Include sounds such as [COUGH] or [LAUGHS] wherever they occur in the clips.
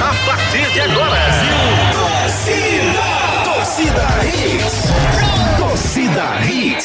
A partir de agora, Torcida, torcida. Torcida.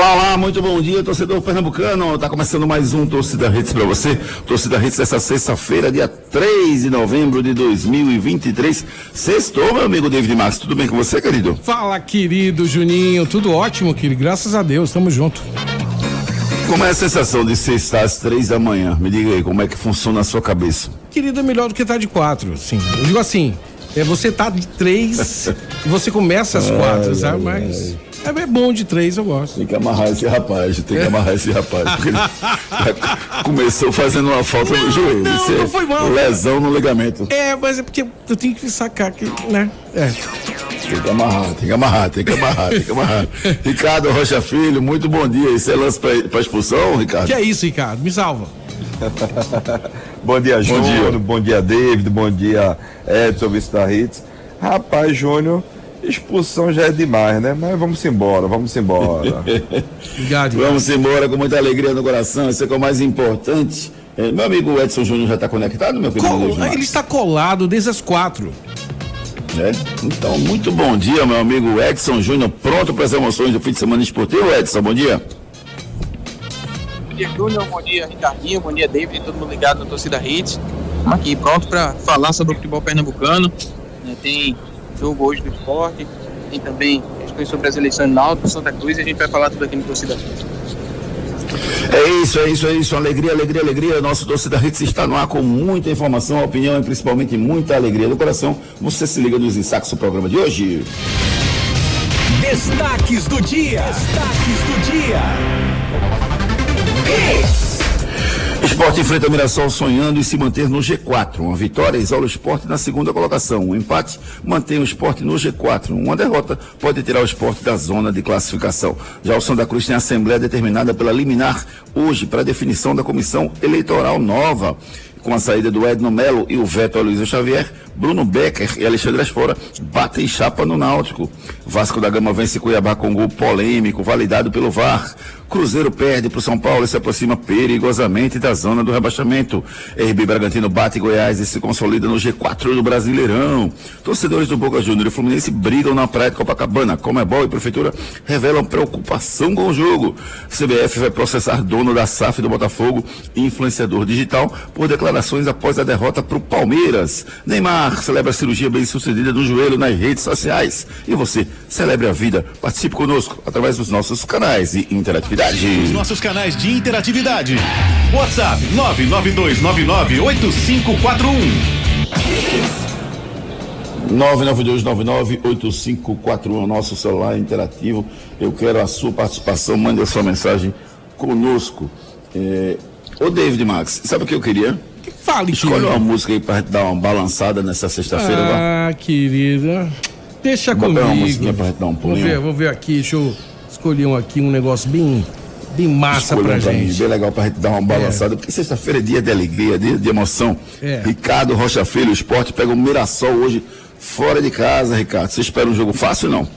Olá, olá, muito bom dia, torcedor pernambucano. Tá começando mais um Torcida Hits para você. Torcida Hits dessa sexta-feira, dia 3 de novembro de 2023. Sextou, meu amigo David Max. Tudo bem com você, querido? Fala, querido Juninho. Tudo ótimo, querido. Graças a Deus, tamo junto. Como é a sensação de sextar às três da manhã? Me diga aí, como é que funciona a sua cabeça? Querido, é melhor do que estar de quatro, sim. Eu digo assim, é você tá de três [LAUGHS] e você começa às quatro, sabe? Mas é bom de três, eu gosto. Tem que amarrar esse rapaz, tem que amarrar esse rapaz. Porque ele já [LAUGHS] começou fazendo uma falta no joelho. não, não foi mal. Lesão no ligamento. É, mas é porque eu tenho que sacar que, né? É. Tem que amarrar, tem que amarrar, tem que amarrar, tem que amarrar. [LAUGHS] Ricardo Rocha Filho, muito bom dia. Isso é lance pra, pra expulsão, Ricardo? Que é isso, Ricardo? Me salva. [LAUGHS] Bom dia, Júnior. dia. Bom dia, David. Bom dia, Edson, vice da Hits. Rapaz, Júnior, expulsão já é demais, né? Mas vamos embora, vamos embora. [LAUGHS] Obrigado. Vamos embora com muita alegria no coração, isso é que é o mais importante. É, meu amigo Edson Júnior já está conectado, meu querido? Col- Max? ele está colado desde as quatro. É? Então, muito bom dia, meu amigo Edson Júnior, pronto para as emoções do fim de semana esportivo, Edson, bom dia. Bom dia, Júnior. Bom dia, Ricardinho. Bom dia, David. Todo mundo ligado na torcida Hits. Estamos aqui pronto para falar sobre o futebol pernambucano. né, Tem jogo hoje do esporte. Tem também questões sobre as eleições Náutico, Santa Cruz. E a gente vai falar tudo aqui no torcida. É isso, é isso, é isso. Alegria, alegria, alegria. Nosso torcida Hits está no ar com muita informação, opinião e principalmente muita alegria do coração. Você se liga nos destaques do programa de hoje. Destaques do dia. Destaques do dia. Hits. Esporte enfrenta Mirassol sonhando em se manter no G4. Uma vitória isola o esporte na segunda colocação. Um empate mantém o esporte no G4. Uma derrota pode tirar o esporte da zona de classificação. Já o Santa Cruz tem assembleia determinada pela liminar hoje para definição da comissão eleitoral nova. Com a saída do Edno Melo e o veto a Luiz Xavier, Bruno Becker e Alexandre Asfora batem chapa no Náutico. Vasco da Gama vence Cuiabá com gol polêmico, validado pelo VAR. Cruzeiro perde para o São Paulo e se aproxima perigosamente da zona do rebaixamento. RB Bragantino bate Goiás e se consolida no G4 do Brasileirão. Torcedores do Boca Júnior e Fluminense brigam na praia de Copacabana. Comebol e Prefeitura revelam preocupação com o jogo. CBF vai processar dono da SAF do Botafogo influenciador digital por declarações após a derrota para o Palmeiras. Neymar celebra a cirurgia bem sucedida do joelho nas redes sociais. E você, celebre a vida. Participe conosco através dos nossos canais de interatividade. Os nossos canais de interatividade. WhatsApp 992998541. 992998541 nosso celular interativo. Eu quero a sua participação. Mande a sua mensagem conosco. É... Ô David Max, sabe o que eu queria? Fale, Escolhe querido. uma música aí pra gente dar uma balançada nessa sexta-feira. Ah, querida. Deixa uma comigo. musiquinha pra gente dar um Vamos pulinho. ver, vamos ver aqui. Deixa eu escolher um aqui, um negócio bem, bem massa Escolha pra pra mim, gente. bem legal pra gente dar uma balançada, porque sexta-feira é dia de alegria, dia de emoção. É. Ricardo Rocha Filho, o esporte pega o Mirassol hoje fora de casa, Ricardo. Você espera um jogo fácil ou não?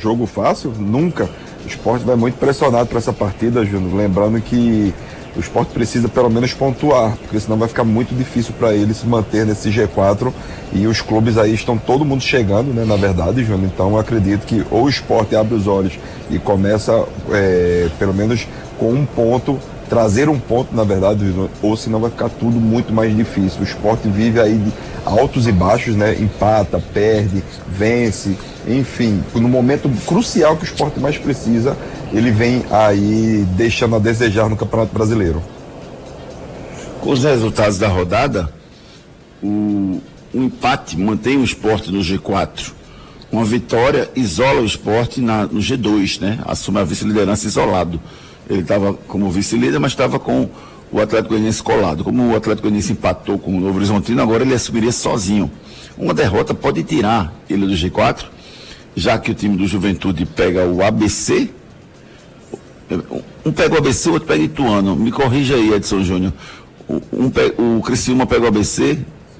Jogo fácil? Nunca. O esporte vai muito pressionado para essa partida, Júnior. Lembrando que o esporte precisa pelo menos pontuar, porque senão vai ficar muito difícil para ele se manter nesse G4 e os clubes aí estão todo mundo chegando, né? Na verdade, Júnior. Então eu acredito que ou o esporte abre os olhos e começa é, pelo menos com um ponto trazer um ponto, na verdade, ou senão vai ficar tudo muito mais difícil. O esporte vive aí de altos e baixos, né? Empata, perde, vence, enfim, no momento crucial que o esporte mais precisa, ele vem aí deixando a desejar no Campeonato Brasileiro. Com os resultados da rodada, o, o empate mantém o esporte no G4. Uma vitória isola o esporte na, no G2, né? Assume a vice-liderança isolado. Ele estava como vice-líder, mas estava com o Atlético Goianiense colado. Como o Atlético Goianiense empatou com o Novo Horizontino, agora ele assumiria sozinho. Uma derrota pode tirar ele do G4, já que o time do Juventude pega o ABC. Um pega o ABC, o outro pega o Ituano. Me corrija aí, Edson Júnior. Um, o Criciúma pega o ABC,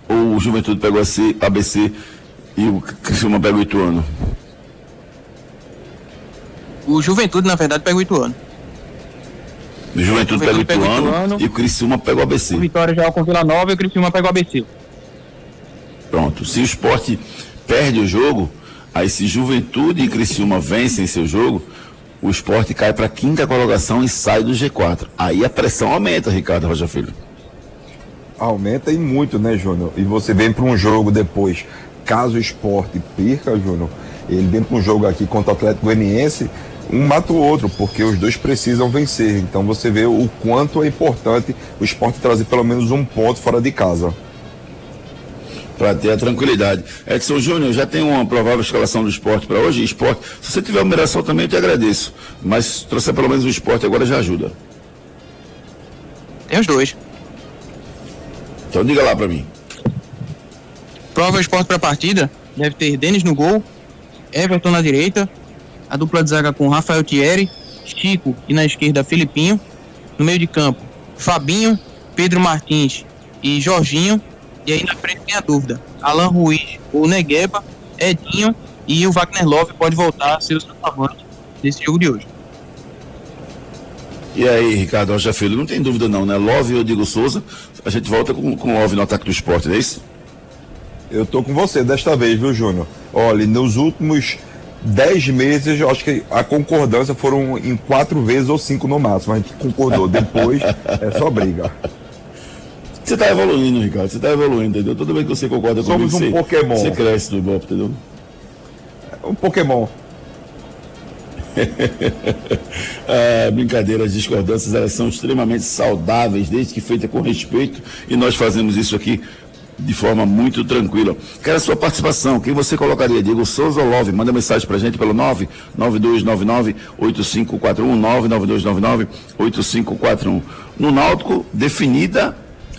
ou o Juventude pega o ABC e o Criciúma pega o Ituano? O Juventude, na verdade, pega o Ituano. O Juventude, pega o Ituano, Ituano, e o Criciúma pega o ABC. O Vitória já com o Vila Nova e o Criciúma pega o ABC. Pronto. Se o esporte perde o jogo, aí se Juventude e Criciúma vencem seu jogo, o esporte cai para a quinta colocação e sai do G4. Aí a pressão aumenta, Ricardo Rocha Filho. Aumenta e muito, né, Júnior? E você vem para um jogo depois, caso o esporte perca, Júnior, ele vem para um jogo aqui contra o Atlético Goianiense, um mata o outro, porque os dois precisam vencer. Então você vê o quanto é importante o esporte trazer pelo menos um ponto fora de casa. Para ter a tranquilidade. Edson Júnior, já tem uma provável escalação do esporte para hoje? Esporte, se você tiver numeração também, eu te agradeço. Mas trouxer pelo menos o esporte agora já ajuda. Tem os dois. Então diga lá para mim. Prova esporte para a partida. Deve ter Denis no gol, Everton na direita, a dupla de zaga com Rafael Thierry, Chico e na esquerda Filipinho. No meio de campo, Fabinho, Pedro Martins e Jorginho. E aí na frente tem a dúvida: Alan Ruiz ou Negueba, Edinho e o Wagner Love pode voltar a ser o centroavante nesse jogo de hoje. E aí, Ricardo Rocha Filho, não tem dúvida não, né? Love ou Diego Souza, a gente volta com, com Love no ataque do esporte, não é isso? Eu tô com você desta vez, viu, Júnior? Olha, nos últimos dez meses, eu acho que a concordância foram em quatro vezes ou cinco no máximo. A gente concordou. Depois [LAUGHS] é só briga. Você está evoluindo, Ricardo. Você está evoluindo, entendeu? Toda vez que você concorda Somos comigo, um você, Pokémon. Você cresce no Ibope, entendeu? Um Pokémon. [LAUGHS] ah, brincadeiras, discordâncias, elas são extremamente saudáveis, desde que feita com respeito, e nós fazemos isso aqui de forma muito tranquila. Quero a sua participação. Quem você colocaria? Diego Souza ou Love? Manda mensagem pra gente pelo 99299-8541, 99299-8541. No Náutico, definida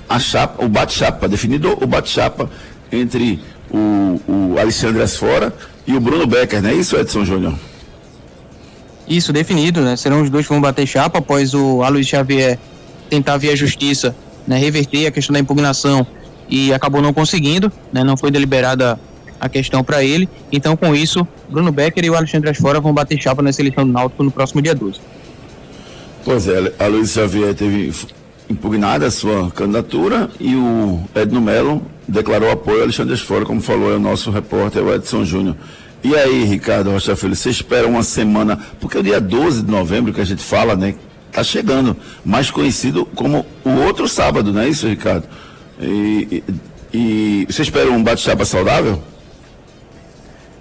a chapa, o bate-chapa, definido o bate-chapa entre o, o Alexandre Asfora e o Bruno Becker, não é isso, Edson Júnior? Isso, definido, né? Serão os dois que vão bater chapa após o Aloysio Xavier tentar via justiça né, reverter a questão da impugnação e acabou não conseguindo, né? Não foi deliberada a questão para ele. Então, com isso, Bruno Becker e o Alexandre Asfora vão bater chapa na seleção do Náutico no próximo dia 12. Pois é, a Luiz Xavier teve impugnada a sua candidatura e o Edno Melo declarou apoio ao Alexandre Asfora, como falou é o nosso repórter, o Edson Júnior. E aí, Ricardo Rocha Filho, você espera uma semana, porque o dia 12 de novembro que a gente fala, né, tá chegando, mais conhecido como o outro sábado, não é isso, Ricardo? E, e, você espera um bate-chapa saudável?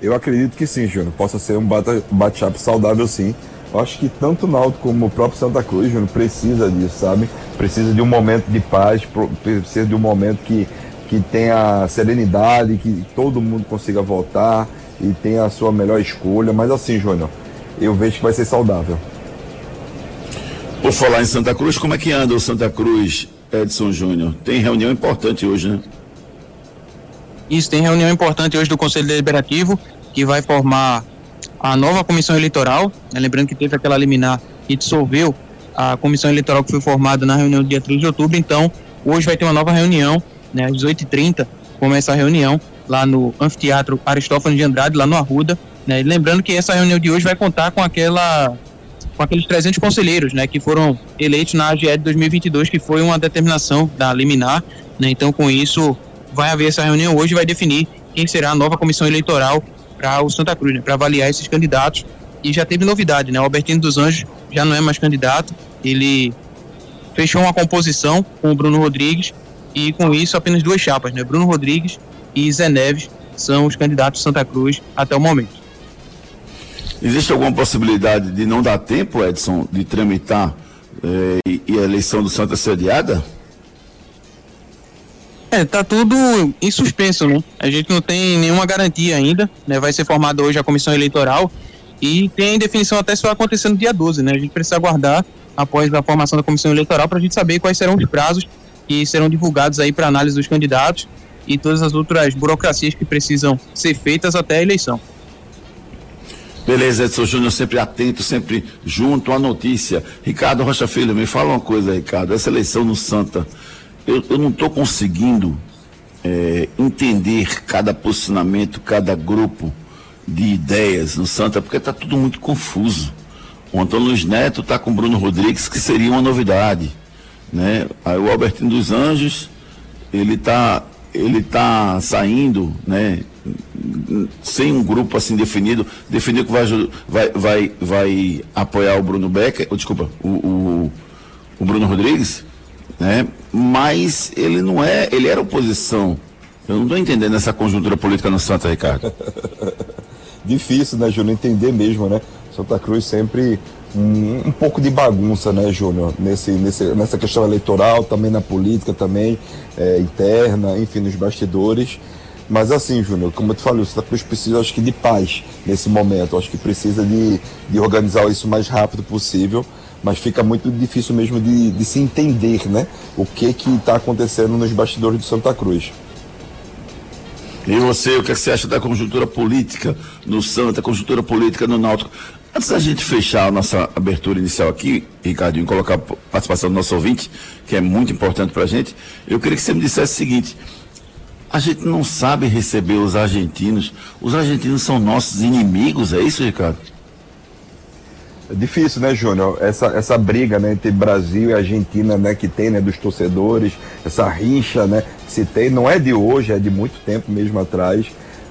Eu acredito que sim, Júnior. Possa ser um bate-chapa saudável, sim. Eu acho que tanto o Náutico como o próprio Santa Cruz, Júnior, precisa disso, sabe? Precisa de um momento de paz, precisa de um momento que, que tenha serenidade, que todo mundo consiga voltar e tenha a sua melhor escolha. Mas assim, Júnior, eu vejo que vai ser saudável. Por falar em Santa Cruz, como é que anda o Santa Cruz Edson Júnior. Tem reunião importante hoje, né? Isso, tem reunião importante hoje do Conselho Deliberativo, que vai formar a nova comissão eleitoral. Né? Lembrando que teve aquela liminar que dissolveu a comissão eleitoral que foi formada na reunião do dia 3 de outubro. Então, hoje vai ter uma nova reunião, né? às 18h30, começa a reunião lá no Anfiteatro Aristófanes de Andrade, lá no Arruda. Né? Lembrando que essa reunião de hoje vai contar com aquela com aqueles 300 conselheiros, né, que foram eleitos na AGE de 2022, que foi uma determinação da liminar, né, então com isso vai haver essa reunião hoje vai definir quem será a nova comissão eleitoral para o Santa Cruz, né, para avaliar esses candidatos. E já teve novidade, né? O Albertino dos Anjos já não é mais candidato, ele fechou uma composição com o Bruno Rodrigues e com isso apenas duas chapas, né? Bruno Rodrigues e Zé Neves são os candidatos de Santa Cruz até o momento. Existe alguma possibilidade de não dar tempo, Edson, de tramitar eh, e a eleição do Santa ser adiada? É, tá tudo em suspenso, né? A gente não tem nenhuma garantia ainda, né? Vai ser formada hoje a comissão eleitoral e tem definição até se vai acontecer no dia 12, né? A gente precisa aguardar após a formação da comissão eleitoral para a gente saber quais serão os prazos que serão divulgados aí para análise dos candidatos e todas as outras burocracias que precisam ser feitas até a eleição. Beleza, Edson Júnior, sempre atento, sempre junto à notícia. Ricardo Rocha Filho, me fala uma coisa, Ricardo. Essa eleição no Santa, eu, eu não estou conseguindo é, entender cada posicionamento, cada grupo de ideias no Santa, porque está tudo muito confuso. O Antônio Luiz Neto está com o Bruno Rodrigues, que seria uma novidade. Né? Aí o Albertino dos Anjos, ele está ele tá saindo, né? sem um grupo assim definido, definiu que vai, vai, vai, vai apoiar o Bruno Becker, ou, desculpa, o, o, o Bruno Rodrigues, né? Mas ele não é, ele era oposição. Eu não estou entendendo essa conjuntura política no Santa, Ricardo. [LAUGHS] Difícil, né, Júnior, entender mesmo, né? Santa Cruz sempre um, um pouco de bagunça, né, Júnior? Nesse, nesse, nessa questão eleitoral, também na política, também é, interna, enfim, nos bastidores. Mas assim, Júnior, como eu te falei, o Santa Cruz precisa, acho que, de paz nesse momento. Acho que precisa de, de organizar isso o mais rápido possível mas fica muito difícil mesmo de, de se entender né, o que está acontecendo nos bastidores de Santa Cruz. E você, o que você acha da conjuntura política no Santa, conjuntura política no Náutico? Antes da gente fechar a nossa abertura inicial aqui, Ricardinho, colocar a participação do nosso ouvinte, que é muito importante para a gente, eu queria que você me dissesse o seguinte: a gente não sabe receber os argentinos, os argentinos são nossos inimigos, é isso, Ricardo? É difícil, né, Júnior? Essa, essa briga né, entre Brasil e Argentina né, que tem, né, dos torcedores, essa rixa né, que se tem, não é de hoje, é de muito tempo mesmo atrás.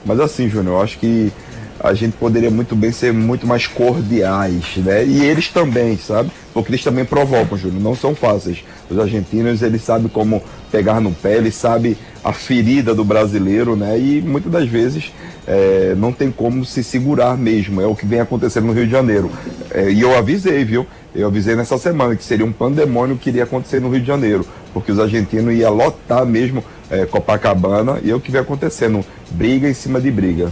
Mas assim, Júnior, eu acho que a gente poderia muito bem ser muito mais cordiais, né? E eles também, sabe? Porque eles também provocam, Júnior, não são fáceis. Os argentinos, eles sabem como pegar no pé, eles sabem a ferida do brasileiro, né? E muitas das vezes é, não tem como se segurar mesmo. É o que vem acontecendo no Rio de Janeiro. É, e eu avisei, viu? Eu avisei nessa semana que seria um pandemônio que iria acontecer no Rio de Janeiro, porque os argentinos iam lotar mesmo é, Copacabana e é o que vem acontecendo, briga em cima de briga.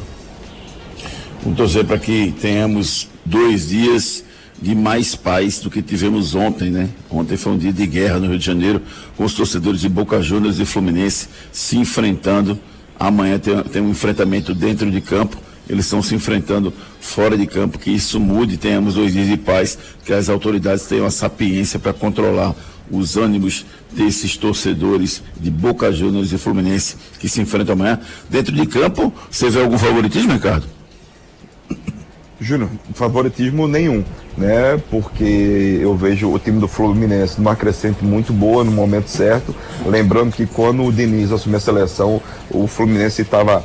Vamos torcer para que tenhamos dois dias de mais paz do que tivemos ontem, né? Ontem foi um dia de guerra no Rio de Janeiro, com os torcedores de Boca Juniors e Fluminense se enfrentando Amanhã tem, tem um enfrentamento dentro de campo. Eles estão se enfrentando fora de campo. Que isso mude, tenhamos dois dias de paz, que as autoridades tenham a sapiência para controlar os ânimos desses torcedores de Boca Juniors e Fluminense que se enfrentam amanhã. Dentro de campo, você vê algum favoritismo, Ricardo? Júnior, favoritismo nenhum, né? Porque eu vejo o time do Fluminense numa crescente muito boa no momento certo. Lembrando que quando o Diniz assumiu a seleção, o Fluminense estava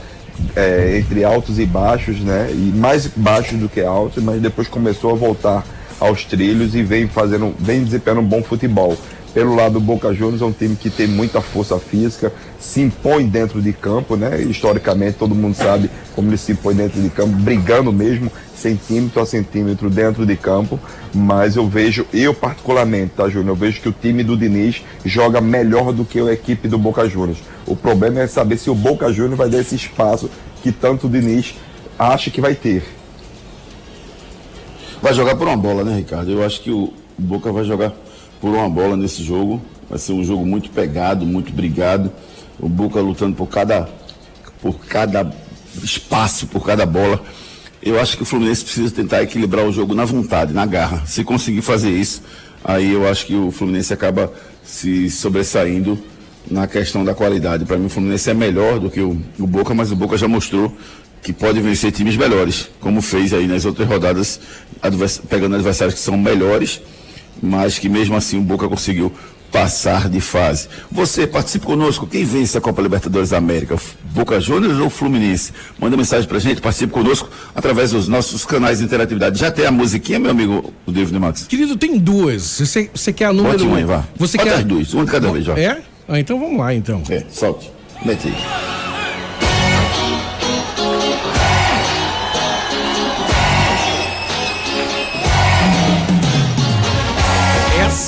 é, entre altos e baixos, né? E mais baixos do que altos, mas depois começou a voltar aos trilhos e vem fazendo, vem desempenhando um bom futebol. Pelo lado do Boca Juniors é um time que tem muita força física, se impõe dentro de campo, né? Historicamente todo mundo sabe como ele se impõe dentro de campo, brigando mesmo, centímetro a centímetro dentro de campo. Mas eu vejo, eu particularmente, tá, Júnior? Eu vejo que o time do Diniz joga melhor do que a equipe do Boca Juniors. O problema é saber se o Boca Juniors vai dar esse espaço que tanto o Diniz acha que vai ter. Vai jogar por uma bola, né, Ricardo? Eu acho que o Boca vai jogar por uma bola nesse jogo. Vai ser um jogo muito pegado, muito brigado. O Boca lutando por cada, por cada espaço, por cada bola. Eu acho que o Fluminense precisa tentar equilibrar o jogo na vontade, na garra. Se conseguir fazer isso, aí eu acho que o Fluminense acaba se sobressaindo na questão da qualidade. Para mim, o Fluminense é melhor do que o, o Boca, mas o Boca já mostrou que pode vencer times melhores, como fez aí nas outras rodadas, advers pegando adversários que são melhores, mas que mesmo assim o Boca conseguiu passar de fase. Você participe conosco. Quem vence a Copa Libertadores da América? Boca Juniors ou Fluminense? Manda mensagem pra gente, participe conosco através dos nossos canais de interatividade. Já tem a musiquinha, meu amigo, o David Max? Querido, tem duas. Você, você quer a número Bote aí, vá. Você Bota quer as duas, uma de cada vez, já. É? Ah, então vamos lá, então. É, solte. Mete aí.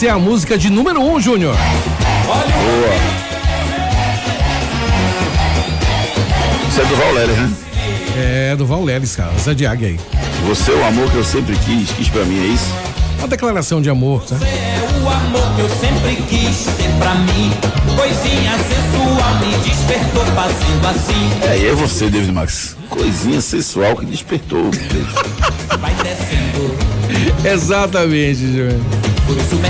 Essa é a música de número um, Júnior. Boa. Isso é do Valério, né? É do Vauleles, cara. Águia aí. Você é o amor que eu sempre quis, quis pra mim, é isso? Uma declaração de amor, tá? amor que eu sempre quis ter pra mim. Coisinha sensual me despertou fazendo assim. É, e aí é você, David Max. Coisinha sensual que despertou. Vai descendo. Exatamente, João.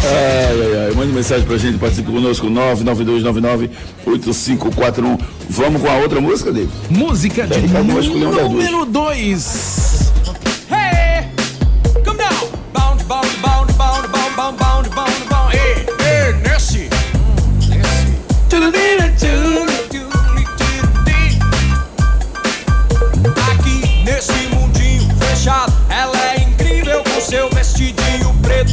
É, é, é. Mande mensagem pra gente, participe conosco, 992998541. Vamos com a outra música, David? Música de número 2. Aqui nesse mundinho fechado, ela é incrível com seu vestidinho preto.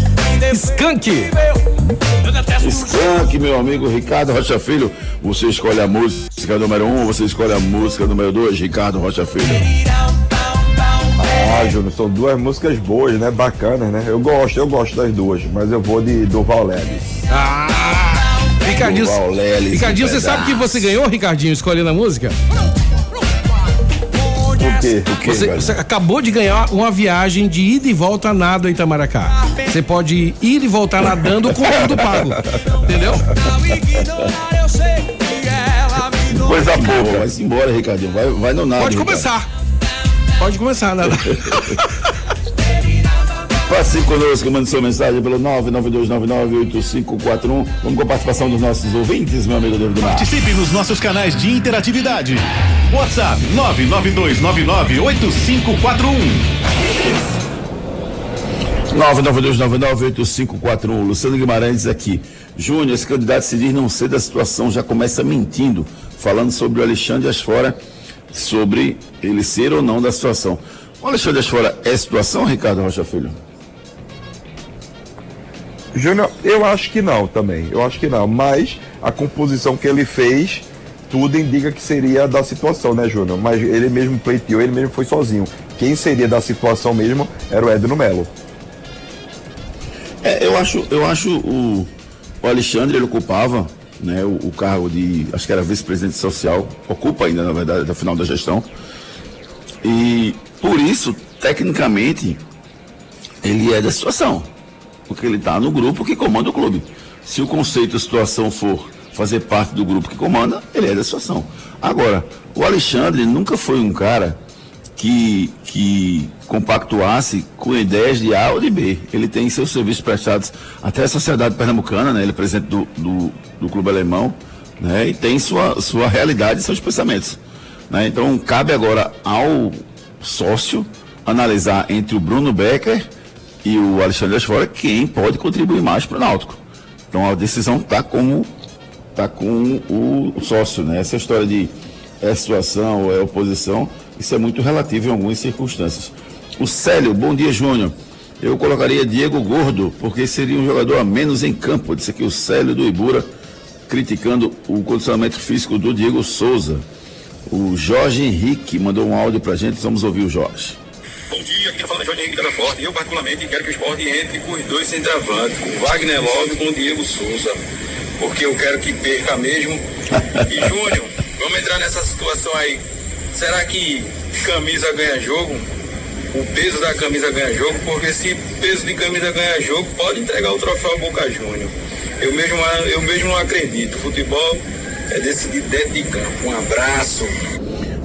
O Skank, meu amigo Ricardo Rocha Filho. Você escolhe a música número um, você escolhe a música número dois, Ricardo Rocha Filho. Ah, Júnior, são duas músicas boas, né? Bacanas, né? Eu gosto, eu gosto das duas, mas eu vou de Duval Leves. Ah! Ricardinho, Ricardinho, você sabe que você ganhou, Ricardinho, escolhendo a música? Por quê? O que, Você, você acabou de ganhar uma viagem de ida e volta a nado a Itamaracá. Você pode ir e voltar nadando com tudo pago. Entendeu? Coisa boa, vai embora, Ricardinho. Vai, vai no nada. Pode Ricardo. começar. Pode começar, nada. [LAUGHS] Participe conosco, mande sua mensagem pelo 992998541. Vamos com a participação dos nossos ouvintes, meu amigo David Marques. Participe nos nossos canais de interatividade. WhatsApp 992998541. 992998541. Luciano Guimarães aqui. Júnior, esse candidato se diz não ser da situação, já começa mentindo, falando sobre o Alexandre Asfora, sobre ele ser ou não da situação. O Alexandre Asfora é situação, Ricardo Rocha Filho? Júnior, eu acho que não também. Eu acho que não. Mas a composição que ele fez, tudo indica que seria da situação, né, Júnior? Mas ele mesmo pleiteou, ele mesmo foi sozinho. Quem seria da situação mesmo era o Edno Melo. É, eu acho, eu acho o, o Alexandre, ele ocupava né, o, o cargo de, acho que era vice-presidente social, ocupa ainda, na verdade, até o final da gestão. E por isso, tecnicamente, ele é da situação. Porque ele está no grupo que comanda o clube. Se o conceito situação for fazer parte do grupo que comanda, ele é da situação. Agora, o Alexandre nunca foi um cara que, que compactuasse com ideias de A ou de B. Ele tem seus serviços prestados até a sociedade pernambucana, né? ele é presidente do, do, do clube alemão, né? e tem sua, sua realidade e seus pensamentos. né? Então, cabe agora ao sócio analisar entre o Bruno Becker e o Alexandre Asfora quem pode contribuir mais para o Náutico. Então, a decisão está como tá com o sócio, né? Essa história de é situação é oposição, isso é muito relativo em algumas circunstâncias. O Célio, bom dia, Júnior. Eu colocaria Diego Gordo, porque seria um jogador a menos em campo. Disse aqui o Célio do Ibura, criticando o condicionamento físico do Diego Souza. O Jorge Henrique mandou um áudio pra gente, vamos ouvir o Jorge. Bom dia, aqui fala Jorge Henrique da Forte. Eu, particularmente, quero que o esporte entre com os dois centroavantes, com Wagner Love e com Diego Souza, porque eu quero que perca mesmo. E, Júnior, vamos entrar nessa situação aí. Será que camisa ganha jogo? O peso da camisa ganha jogo? Porque se peso de camisa ganha jogo, pode entregar o troféu ao Boca Júnior. Eu mesmo, eu mesmo não acredito. Futebol é decidido dentro de campo. Um abraço.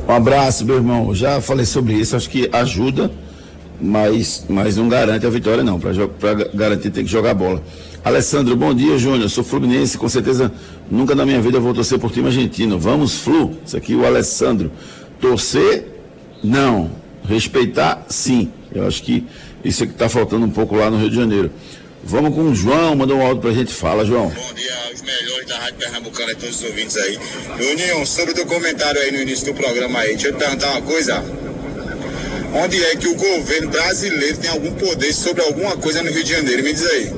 Um abraço, meu irmão. Já falei sobre isso, acho que ajuda, mas, mas não garante a vitória, não. Para garantir, tem que jogar bola. Alessandro, bom dia, Júnior. Sou fluminense, com certeza nunca na minha vida vou torcer por time argentino. Vamos, Flu. Isso aqui o Alessandro. Torcer Não. Respeitar, sim. Eu acho que isso é que está faltando um pouco lá no Rio de Janeiro. Vamos com o João, mandou um áudio pra gente. Fala, João. Bom dia aos melhores da Rádio Pernambucana e todos os ouvintes aí. Juninho, sobre o teu comentário aí no início do programa aí, deixa eu te perguntar uma coisa. Onde é que o governo brasileiro tem algum poder sobre alguma coisa no Rio de Janeiro? Me diz aí.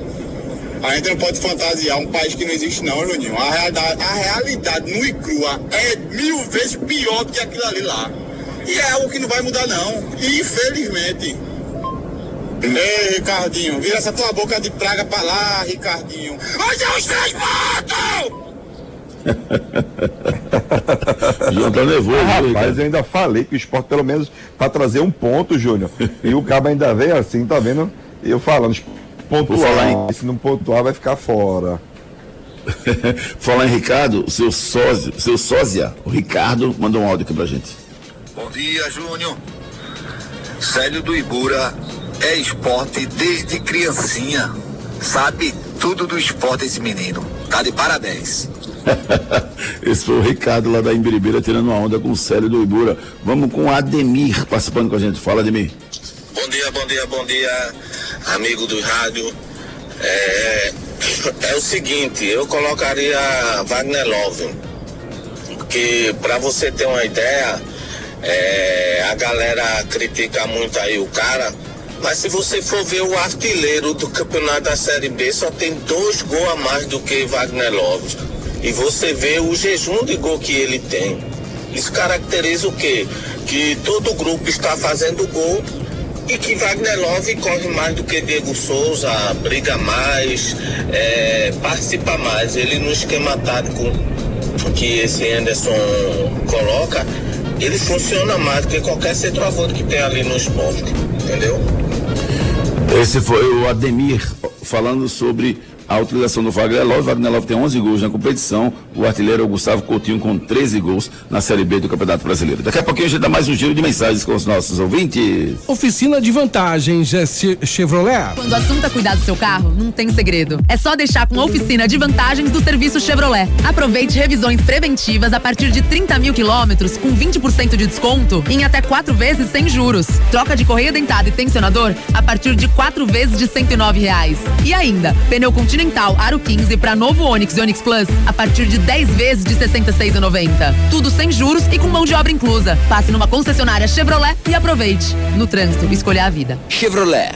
A gente não pode fantasiar um país que não existe não, Juninho. A realidade, a realidade nua e crua é mil vezes pior do que aquilo ali lá. E é algo que não vai mudar não. Infelizmente. Ei, Ricardinho, vira essa tua boca de praga pra lá, Ricardinho. Hoje é os três matam! [LAUGHS] João tá nervoso, Ah, rapaz, Ricardo? eu ainda falei que o esporte pelo menos para trazer um ponto, Júnior. E o cabo ainda veio assim, tá vendo? Eu falando, pontuar. Se não pontuar, vai ficar fora. [LAUGHS] Falar em Ricardo, o seu sósia, seu sósia, o Ricardo, mandou um áudio aqui pra gente. Bom dia, Júnior. Célio do Ibura é esporte desde criancinha. Sabe tudo do esporte esse menino. Tá de parabéns. [LAUGHS] Esse foi o Ricardo lá da Imbiribeira tirando uma onda com o Célio do Ibura. Vamos com o Ademir participando com a gente. Fala, Ademir. Bom dia, bom dia, bom dia, amigo do rádio. É, é o seguinte, eu colocaria Wagner Love. Porque para você ter uma ideia, é, a galera critica muito aí o cara, mas se você for ver o artilheiro do campeonato da Série B, só tem dois gols a mais do que Wagner Love. E você vê o jejum de gol que ele tem. Isso caracteriza o quê? Que todo grupo está fazendo gol e que Wagner Love corre mais do que Diego Souza, briga mais, é, participa mais. Ele no esquema tático que esse Anderson coloca, ele funciona mais do que qualquer centroavante que tem ali no esporte, entendeu? Esse foi o Ademir falando sobre a utilização do Wagner Love. Wagner Love tem 11 gols na competição. O artilheiro é o Gustavo Coutinho com 13 gols na Série B do Campeonato Brasileiro. Daqui a pouquinho a gente dá mais um giro de mensagens com os nossos ouvintes. Oficina de vantagens é Che- Chevrolet. Quando o assunto é cuidar do seu carro, não tem segredo. É só deixar com a oficina de vantagens do serviço Chevrolet. Aproveite revisões preventivas a partir de 30 mil quilômetros com 20% de desconto em até quatro vezes sem juros. Troca de correia dentada e tensionador a partir de quatro vezes de 109 reais. E ainda, pneu Continental Aro 15 para novo Onix e Onix Plus a partir de 10 vezes de R$ 66,90. Tudo sem juros e com mão de obra inclusa. Passe numa concessionária Chevrolet e aproveite. No trânsito, escolha a vida. Chevrolet.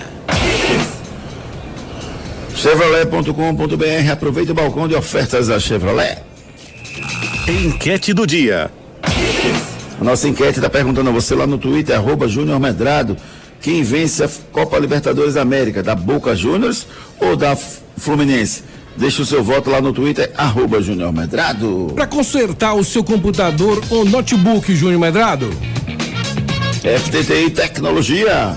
Chevrolet.com.br Aproveite o balcão de ofertas da Chevrolet. Enquete do dia. A nossa enquete está perguntando a você lá no Twitter, arroba Júnior Medrado, quem vence a Copa Libertadores da América, da Boca Juniors ou da Fluminense? Deixe o seu voto lá no Twitter, arroba Júnior Medrado. Para consertar o seu computador ou notebook, Júnior Medrado. FTTI Tecnologia.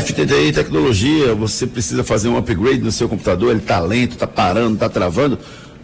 FTTI Tecnologia, você precisa fazer um upgrade no seu computador, ele tá lento, tá parando, tá travando.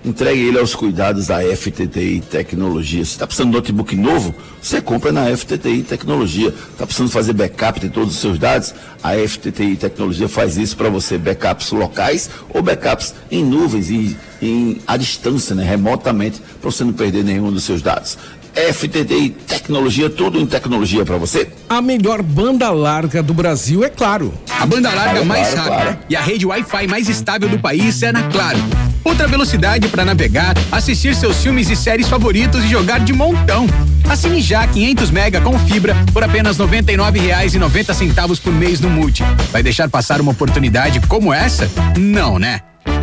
Entregue ele aos cuidados da FTTI Tecnologia. Se está precisando de notebook novo, você compra na FTTI Tecnologia. Está precisando fazer backup de todos os seus dados? A FTTI Tecnologia faz isso para você, backups locais ou backups em nuvens e em, à distância, né, remotamente, para você não perder nenhum dos seus dados. FTTI Tecnologia, tudo em tecnologia para você. A melhor banda larga do Brasil, é claro. A banda larga Claro, mais claro, rápida claro. e a rede Wi-Fi mais estável do país é na Claro. Outra velocidade para navegar, assistir seus filmes e séries favoritos e jogar de montão. Assine já 500 mega com fibra por apenas R$ 99,90 por mês no Multi. Vai deixar passar uma oportunidade como essa? Não, né?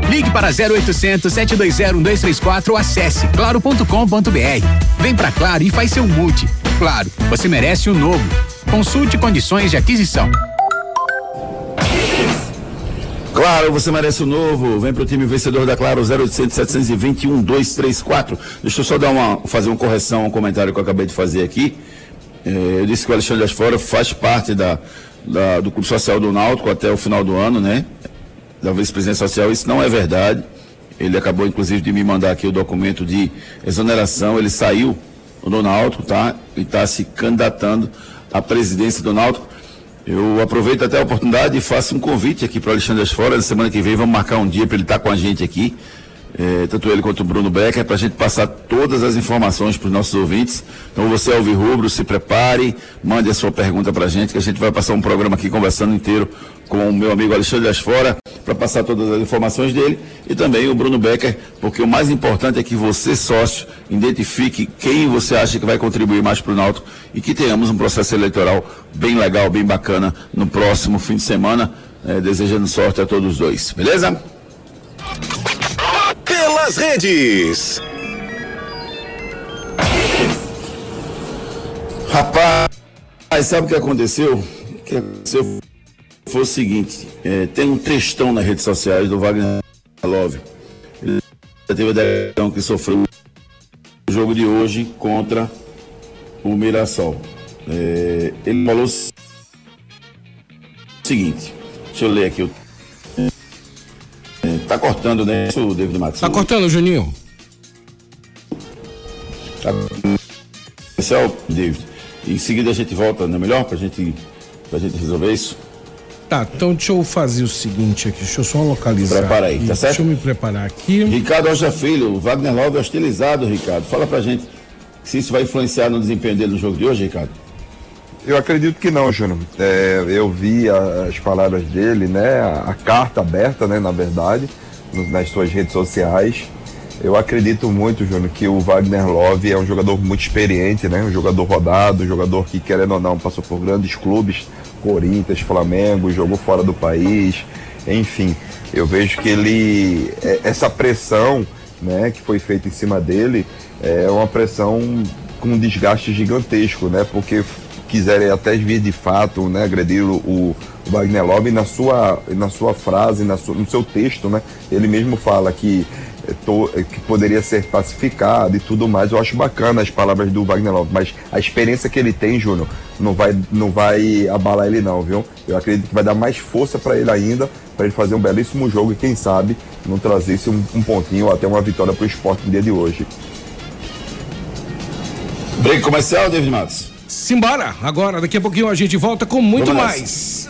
Ligue para 0800 720 1234 ou acesse claro.com.br. Vem pra Claro e faz seu multi. Claro, você merece o novo. Consulte condições de aquisição. Claro, você merece o novo. Vem pro time vencedor da Claro 0800 721 234. Deixa eu só dar uma, fazer uma correção, um comentário que eu acabei de fazer aqui. Eh, eu disse que o Alexandre Asfora faz parte da, da- do Clube Social do Náutico até o final do ano, né? Da vice-presidência social. Isso não é verdade. Ele acabou, inclusive, de me mandar aqui o documento de exoneração. Ele saiu do Náutico, tá? E está se candidatando à presidência do Náutico. Eu aproveito até a oportunidade e faço um convite aqui para o Alexandre Asfora. Na semana que vem vamos marcar um dia para ele estar com a gente aqui. eh, tanto ele quanto o Bruno Becker, para a gente passar todas as informações para os nossos ouvintes. Então você, Alvi Rubro, se prepare, mande a sua pergunta para a gente, que a gente vai passar um programa aqui conversando inteiro com o meu amigo Alexandre Asfora, para passar todas as informações dele, e também o Bruno Becker, porque o mais importante é que você, sócio, identifique quem você acha que vai contribuir mais para o Náutico e que tenhamos um processo eleitoral bem legal, bem bacana no próximo fim de semana. eh, desejando sorte a todos os dois, beleza? Pelas redes. Rapaz, sabe o que aconteceu? O que aconteceu foi o seguinte: eh, tem um textão nas redes sociais do Wagner Love. Ele já teve a decisão que sofreu o jogo de hoje contra o Mirassol. Eh, ele falou o seguinte: deixa eu ler aqui. o- eh, tá cortando, né? Isso, David Matos? Tá cortando, Juninho? Tá. Esse é o David. Em seguida a gente volta, não é melhor? Pra gente, pra gente resolver isso? Tá, então deixa eu fazer o seguinte aqui, deixa eu só localizar. Prepara aí, aqui. tá certo? Deixa eu me preparar aqui. Ricardo Rocha Filho, o Wagner Love é hostilizado, Ricardo. Fala pra gente se isso vai influenciar no desempenho dele no jogo de hoje, Ricardo. Eu acredito que não, Júnior. É, eu vi a- as palavras dele, né? A, a carta aberta, né? Na verdade, nas suas redes sociais. Eu acredito muito, Júnior, que o Wagner Love é um jogador muito experiente, né? Um jogador rodado, um jogador que, querendo ou não, passou por grandes clubes, Corinthians, Flamengo, jogou fora do país, enfim. Eu vejo que ele. é- Essa pressão né, que foi feita em cima dele é uma pressão com um desgaste gigantesco, né? Porque quiserem até vir de fato, né, agredir o, o Wagner Love na sua, na sua frase, na sua, no seu texto, né? Ele mesmo fala que, que poderia ser pacificado e tudo mais. Eu acho bacana as palavras do Wagner Love, mas a experiência que ele tem, Júnior, não vai, não vai abalar ele não, viu? Eu acredito que vai dar mais força para ele ainda, para ele fazer um belíssimo jogo e quem sabe não trazer esse um, um pontinho ou até uma vitória para o esporte no dia de hoje. Break comercial, David Matos. Simbora! Agora, daqui a pouquinho a gente volta com muito Vamos nessa. mais.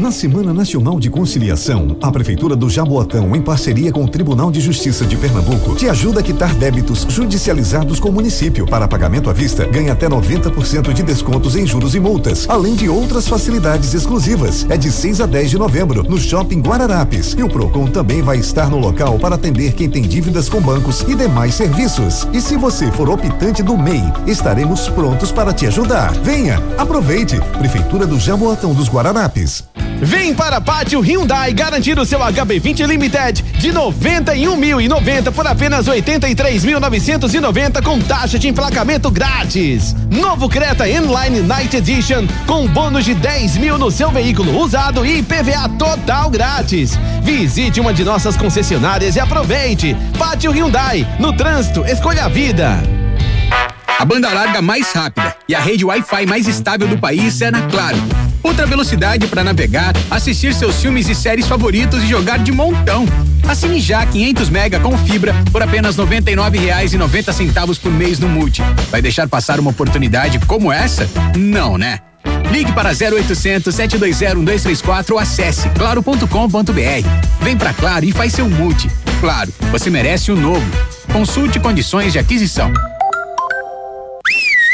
Na Semana Nacional de Conciliação, a Prefeitura do Jaboatão, em parceria com o Tribunal de Justiça de Pernambuco, te ajuda a quitar débitos judicializados com o município. Para pagamento à vista, ganha até 90% de descontos em juros e multas, além de outras facilidades exclusivas. É de 6 a 10 de novembro, no Shopping Guararapes. E o Procon também vai estar no local para atender quem tem dívidas com bancos e demais serviços. E se você for optante do MEI, estaremos prontos para te ajudar. Venha, aproveite. Prefeitura do Jaboatão dos Guararapes. Vem para Pátio Hyundai garantir o seu HB20 Limited de 91.090 por apenas 83.990 com taxa de emplacamento grátis. Novo Creta Inline Night Edition com bônus de 10 mil no seu veículo usado e IPVA total grátis. Visite uma de nossas concessionárias e aproveite. Pátio Hyundai, no trânsito, escolha a vida. A banda larga mais rápida e a rede Wi-Fi mais estável do país é na Claro. Ultra velocidade para navegar, assistir seus filmes e séries favoritos e jogar de montão. Assine já 500 mega com fibra por apenas R$ 99,90 por mês no Multi. Vai deixar passar uma oportunidade como essa? Não, né? Ligue para 0800 720 1234 ou acesse claro.com.br. Vem pra Claro e faz seu multi. Claro, você merece o novo. Consulte condições de aquisição.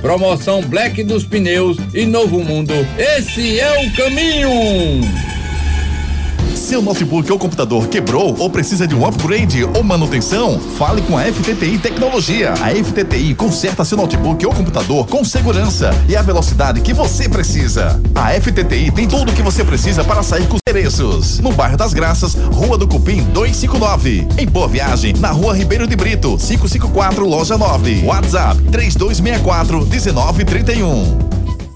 Promoção Black dos Pneus e Novo Mundo. Esse é o caminho. Seu notebook ou computador quebrou ou precisa de um upgrade ou manutenção? Fale com a FTTI Tecnologia. A FTTI conserta seu notebook ou computador com segurança e a velocidade que você precisa. A FTTI tem tudo o que você precisa para sair com os endereços. No bairro das Graças, Rua do Cupim 259. Em Boa Viagem, na Rua Ribeiro de Brito, 554, Loja 9. WhatsApp 3264 1931.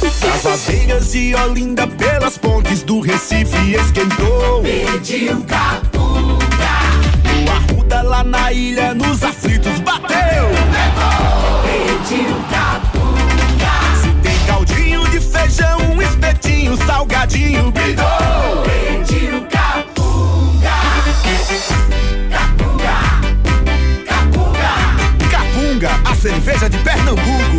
As abelhas de Olinda pelas pontes do Recife esquentou. Pediu capunga. O Arruda lá na ilha nos aflitos bateu. Pediu capunga. Se tem caldinho de feijão, um espetinho, salgadinho, bidou. Pediu capunga. Capunga. Capunga. Capunga, a cerveja de Pernambuco.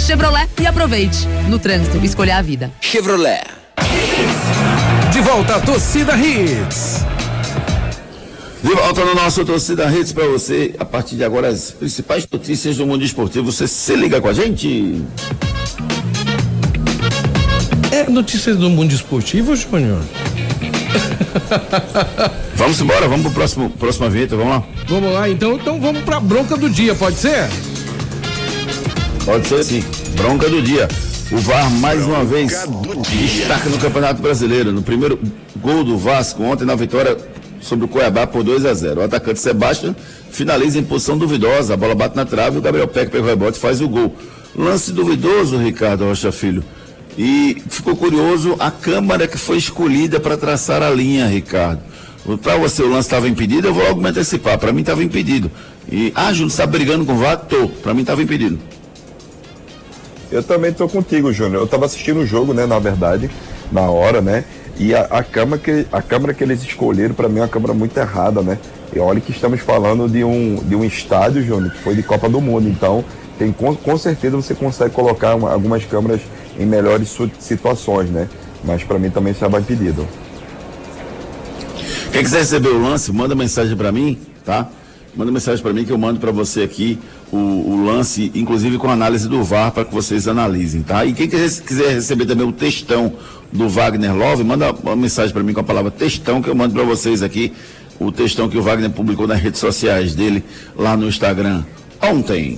Chevrolet e aproveite. No trânsito, escolha a vida. Chevrolet. De volta à torcida Hits. De volta no nosso Torcida Redes para você, a partir de agora, as principais notícias do mundo esportivo. Você se liga com a gente? É notícias do mundo esportivo, Júnior? [LAUGHS] Vamos embora, vamos pro próximo, próxima vinheta, vamos lá? Vamos lá, então, então vamos pra bronca do dia, pode ser? Pode ser sim. Bronca do dia. O VAR mais uma vez destaca no Campeonato Brasileiro. No primeiro gol do Vasco ontem na vitória sobre o Cuiabá por 2 a 0. O atacante Sebastião finaliza em posição duvidosa. A bola bate na trave e o Gabriel Peck pega o rebote e faz o gol. Lance duvidoso, Ricardo Rocha Filho. E ficou curioso a câmara que foi escolhida para traçar a linha, Ricardo. Para você o lance estava impedido, eu vou logo me antecipar. Para mim estava impedido. E, ah, Júnior, está brigando com o VAR? Tô. Para mim estava impedido. Eu também tô contigo, Júnior. Eu tava assistindo o jogo, né, na verdade, na hora, né? E a, a câmera que a câmera que eles escolheram para mim é uma câmera muito errada, né? E olha que estamos falando de um de um estádio, Júnior, que foi de Copa do Mundo, então tem com, com certeza você consegue colocar uma, algumas câmeras em melhores situações, né? Mas para mim também estava impedido. Quem quiser receber o lance, manda mensagem para mim, tá? Manda mensagem para mim que eu mando para você aqui o, o lance, inclusive com análise do VAR, para que vocês analisem, tá? E quem quiser, quiser receber também o textão do Wagner Love, manda uma mensagem para mim com a palavra textão que eu mando para vocês aqui, o textão que o Wagner publicou nas redes sociais dele lá no Instagram ontem.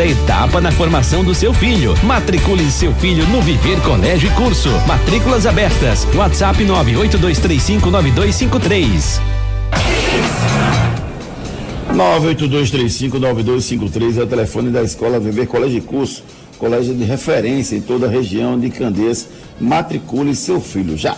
etapa na formação do seu filho. Matricule seu filho no Viver Colégio e Curso. Matrículas abertas. WhatsApp 982359253. 982359253 é o telefone da Escola Viver Colégio e Curso, colégio de referência em toda a região de Candeias. Matricule seu filho já.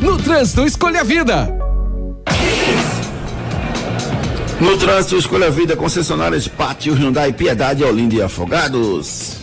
No trânsito, escolha a vida. No trânsito, escolha a vida, concessionárias Pátio Hyundai, Piedade, Olinda e Afogados.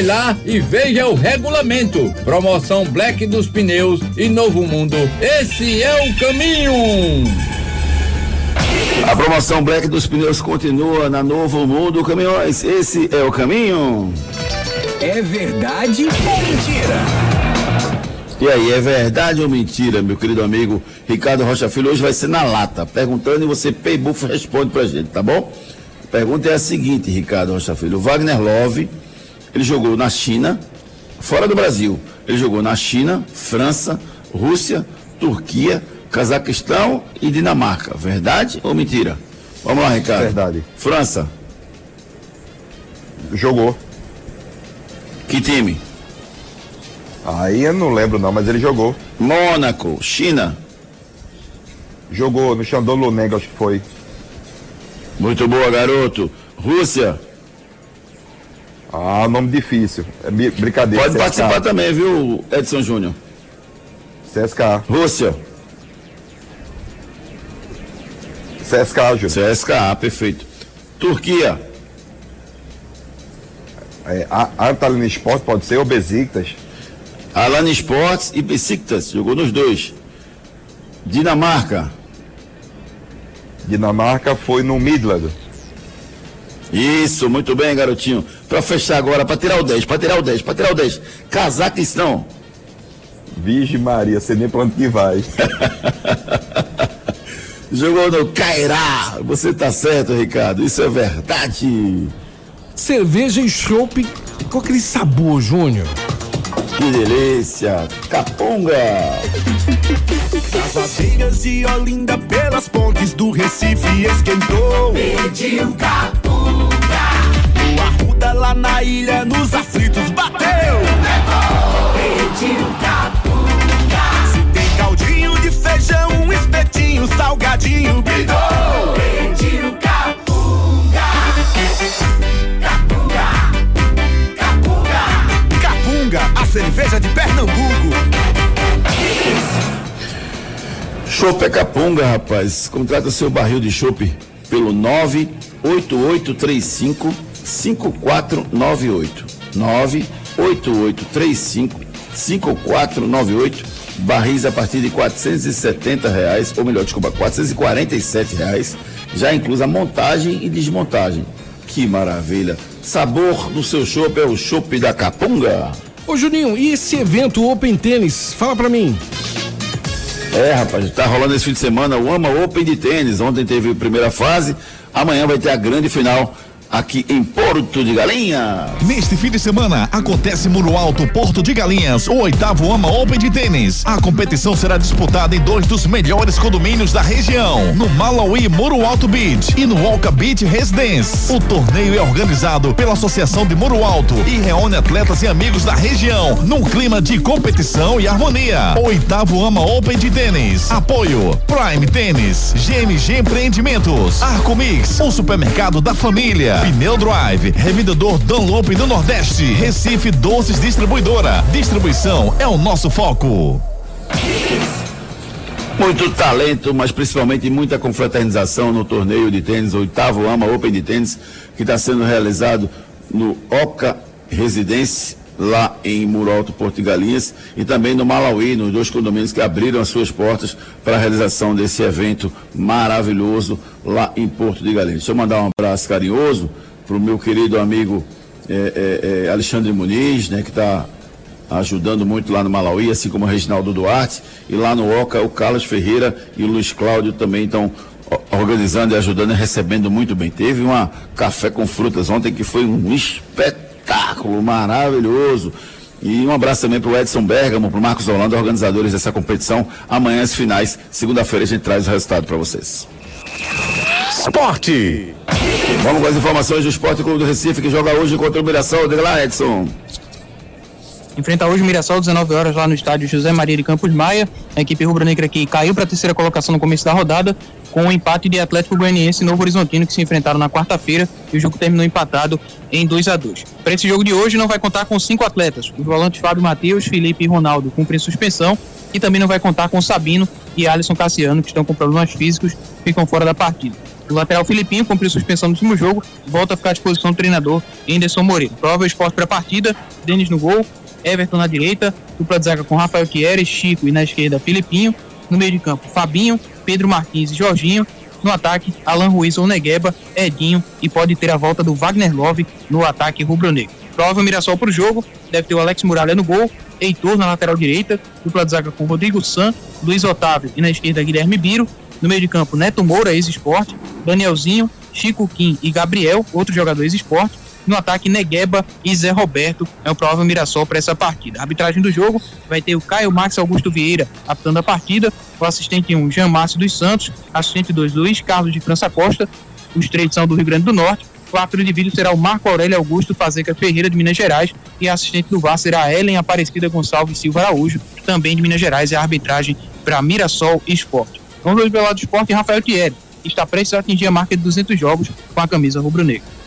lá e veja o regulamento. Promoção Black dos Pneus e Novo Mundo. Esse é o caminho. A promoção Black dos Pneus continua na Novo Mundo Caminhões. Esse é o caminho. É verdade ou mentira? E aí, é verdade ou mentira, meu querido amigo Ricardo Rocha Filho? Hoje vai ser na lata, perguntando e você, Peibufo, responde pra gente, tá bom? A pergunta é a seguinte, Ricardo Rocha Filho. O Wagner Love, ele jogou na China, fora do Brasil. Ele jogou na China, França, Rússia, Turquia, Cazaquistão e Dinamarca. Verdade ou mentira? Vamos lá, Ricardo. Verdade. França. Jogou. Que time? Aí eu não lembro não, mas ele jogou. Mônaco, China. Jogou no Shandong Luneng, acho que foi. Muito boa, garoto. Rússia. Ah, nome difícil. É brincadeira. Pode CSKA. participar também, viu, Edson Júnior? CSKA. Rússia. CSKA, Júnior. CSKA, perfeito. Turquia. É, Antalya Sport pode ser ou Besiktas. Alan Sports e Besiktas. Jogou nos dois. Dinamarca. Dinamarca foi no Midland. Isso, muito bem, garotinho. Pra fechar agora, pra tirar o 10, pra tirar o 10, pra tirar o 10. Cazaquistão. Virgem Maria, sei nem pra onde que vai. [LAUGHS] Jogou no Cairá. Você tá certo, Ricardo. Isso é verdade. Cerveja e chopp com aquele sabor, Júnior. Que delícia. Caponga. As vadeiras de Olinda pelas pontes do Recife esquentou. Pediu capunga. Ilha nos aflitos bateu. Pediu capunga. Se tem caldinho de feijão, um espetinho, salgadinho, bidou. Capunga. Capunga. Capunga. Capunga, a cerveja de Pernambuco. Chopp é Capunga, rapaz. Contrata seu barril de chopp pelo 98835 5498. 98835 5498. Barris a partir de 470 reais, ou melhor, desculpa, 447 reais. Já inclusa montagem e desmontagem. Que maravilha! Sabor do seu chopp é o chopp da Capunga. Ô Juninho, e esse evento Open Tênis? Fala pra mim. É, rapaz, tá rolando esse fim de semana o AMA Open de tênis. Ontem teve a primeira fase, amanhã vai ter a grande final aqui em Porto de Galinhas. Neste fim de semana, acontece Muro Alto, Porto de Galinhas, o oitavo AMA Open de tênis. A competição será disputada em dois dos melhores condomínios da região, no Malawi Muro Alto Beach e no Walka Beach Residence. O torneio é organizado pela Associação de Muro Alto e reúne atletas e amigos da região, num clima de competição e harmonia. Oitavo AMA Open de tênis. Apoio Prime Tênis, GMG Empreendimentos, Arco Mix, o supermercado da família, Pneu Drive, revendedor Dunlop do Nordeste, Recife Doces Distribuidora. Distribuição é o nosso foco. Muito talento, mas principalmente muita confraternização no torneio de tênis, oitavo AMA Open de tênis, que está sendo realizado no Oca Residência, lá em Muro Alto, Porto de Galinhas, e também no Malawi, nos dois condomínios que abriram as suas portas para a realização desse evento maravilhoso lá em Porto de Galinhas. Deixa eu mandar um abraço carinhoso para o meu querido amigo eh, eh, eh, Alexandre Muniz, né, que está ajudando muito lá no Malawi, assim como o Reginaldo Duarte, e lá no Oca o Carlos Ferreira e o Luiz Cláudio também estão organizando e ajudando e recebendo muito bem. Teve uma café com frutas ontem que foi um espetáculo maravilhoso. E um abraço também para o Edson Bergamo, para o Marcos Holanda, organizadores dessa competição. Amanhã as finais, segunda-feira a gente traz o resultado para vocês. Esporte. Vamos com as informações do Esporte Clube do Recife, que joga hoje contra o Mirassol. Diga lá, Edson. Enfrenta hoje o Mirassol, 19 horas, lá no estádio José Maria de Campos Maia. A equipe rubro-negra que caiu para a terceira colocação no começo da rodada, com o empate de Atlético Goianiense e Novo Horizontino, que se enfrentaram na quarta-feira, e o jogo terminou empatado em 2 a 2 Para esse jogo de hoje, não vai contar com cinco atletas. Os volantes Fábio Matheus, Felipe e Ronaldo cumprem suspensão, e também não vai contar com Sabino e Alisson Cassiano, que estão com problemas físicos, ficam fora da partida. O lateral Filipinho cumpriu suspensão no último jogo, volta a ficar à disposição do treinador Anderson Moreira. Prova o esporte para a partida, Denis no gol, Everton na direita, dupla de zaga com Rafael Thierry, Chico e na esquerda Filipinho, no meio de campo Fabinho, Pedro Martins e Jorginho, no ataque Alan Ruiz ou Negueba, Edinho. E pode ter a volta do Wagner Love no ataque rubro-negro. Prova Mirassol para o jogo, deve ter o Alex Muralha no gol, Heitor na lateral direita, dupla de zaga com Rodrigo San, Luiz Otávio e na esquerda Guilherme Biro, no meio de campo Neto Moura, ex-esporte, Danielzinho, Chico Kim e Gabriel, outro jogador ex-esporte, no ataque Negueba e Zé Roberto é o provável Mirassol para essa partida. A arbitragem do jogo vai ter o Caio Max Augusto Vieira apitando a partida, o assistente 1 Jean Márcio dos Santos, assistente 2 Luiz Carlos de França Costa, os três são do Rio Grande do Norte, o árbitro de vídeo será o Marco Aurélio Augusto Fazeca Ferreira de Minas Gerais e a assistente do VAR será a Ellen Aparecida Gonçalves Silva Araújo, também de Minas Gerais, e a arbitragem para Mirassol Esporte. Vamos pelo lado do esporte Rafael Thierry, que está prestes a atingir a marca de 200 jogos com a camisa rubro-negra.